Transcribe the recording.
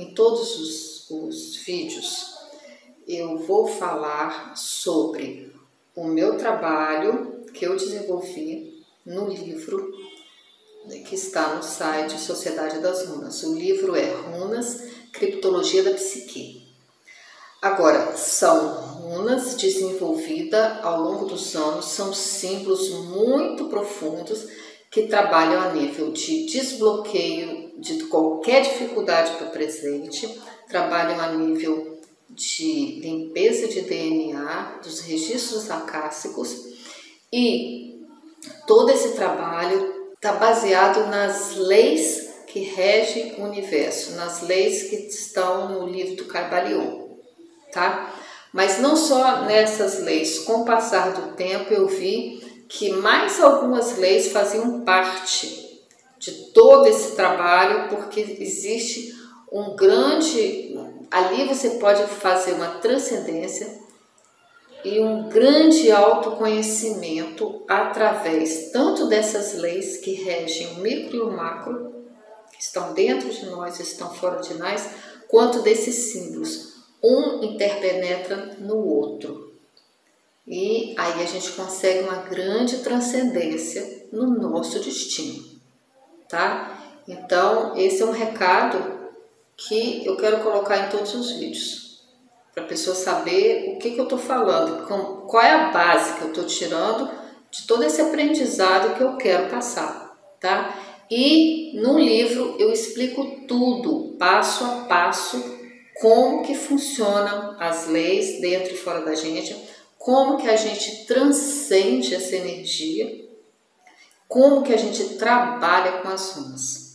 em todos os, os vídeos, eu vou falar sobre o meu trabalho que eu desenvolvi no livro que está no site Sociedade das Runas. O livro é Runas, Criptologia da Psique. Agora, são runas desenvolvidas ao longo dos anos, são símbolos muito profundos que trabalham a nível de desbloqueio de qualquer dificuldade para o presente, trabalham a nível de limpeza de DNA, dos registros acássicos e todo esse trabalho está baseado nas leis que regem o universo, nas leis que estão no livro do Carbalion, tá? Mas não só nessas leis, com o passar do tempo eu vi que mais algumas leis faziam parte de todo esse trabalho, porque existe um grande. Ali você pode fazer uma transcendência e um grande autoconhecimento através tanto dessas leis que regem o micro e o macro, que estão dentro de nós, estão fora de nós, quanto desses símbolos. Um interpenetra no outro. E aí a gente consegue uma grande transcendência no nosso destino, tá? Então, esse é um recado que eu quero colocar em todos os vídeos, para a pessoa saber o que, que eu estou falando, qual é a base que eu estou tirando de todo esse aprendizado que eu quero passar, tá? E no livro eu explico tudo, passo a passo, como que funcionam as leis dentro e fora da gente, como que a gente transcende essa energia, como que a gente trabalha com as runas.